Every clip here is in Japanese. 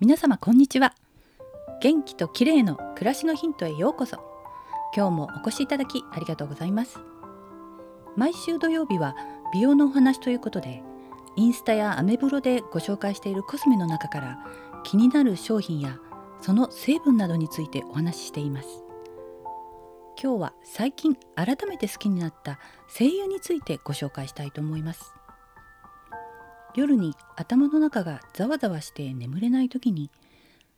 皆様こんにちは。元気と綺麗の暮らしのヒントへようこそ。今日もお越しいただきありがとうございます。毎週土曜日は美容のお話ということでインスタやアメブロでご紹介しているコスメの中から気になる商品やその成分などについてお話ししています。今日は最近改めて好きになった精油についてご紹介したいと思います。夜に頭の中がざわざわして眠れない時に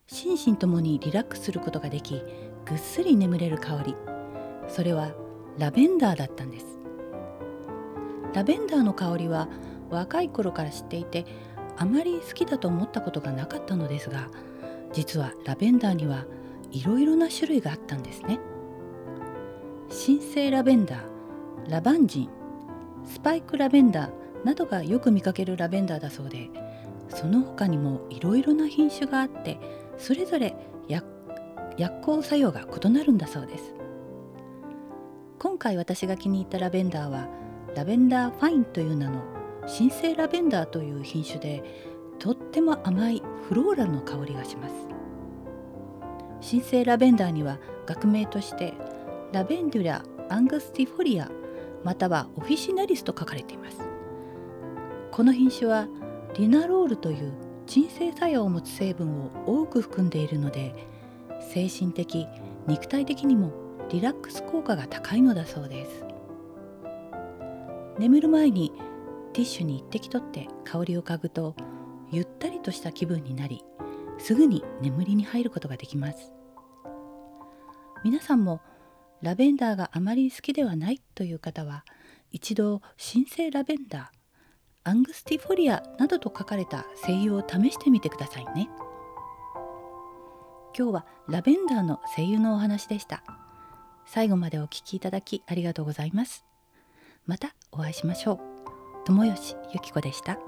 心身ともにリラックスすることができぐっすり眠れる香り。それはラベンダーだったんです。ラベンダーの香りは若い頃から知っていてあまり好きだと思ったことがなかったのですが実はラベンダーにはいろいろな種類があったんですね。新生ラベンダーラバンジンスパイクラベンダーなどがよく見かけるラベンダーだそうでその他にもいろいろな品種があってそれぞれ薬効作用が異なるんだそうです。今回私が気に入ったラベンダーはラベンダーファインという名の新生ラベンダーという品種でとっても甘いフローラルの香りがします。新生ラベンダーには学名としてラベンデュラ・アングスティフォリアまたはオフィシナリスと書かれています。この品種はリナロールという鎮静作用を持つ成分を多く含んでいるので精神的肉体的にもリラックス効果が高いのだそうです。眠る前にティッシュに一滴取って香りを嗅ぐとゆったりとした気分になりすぐに眠りに入ることができます。皆さんもラベンダーがあまり好きではないという方は一度新生ラベンダーアングスティフォリアなどと書かれた精油を試してみてくださいね。今日はラベンダーの精油のお話でした。最後までお聴きいただきありがとうございます。またお会いしましょう。友吉ゆき子でした。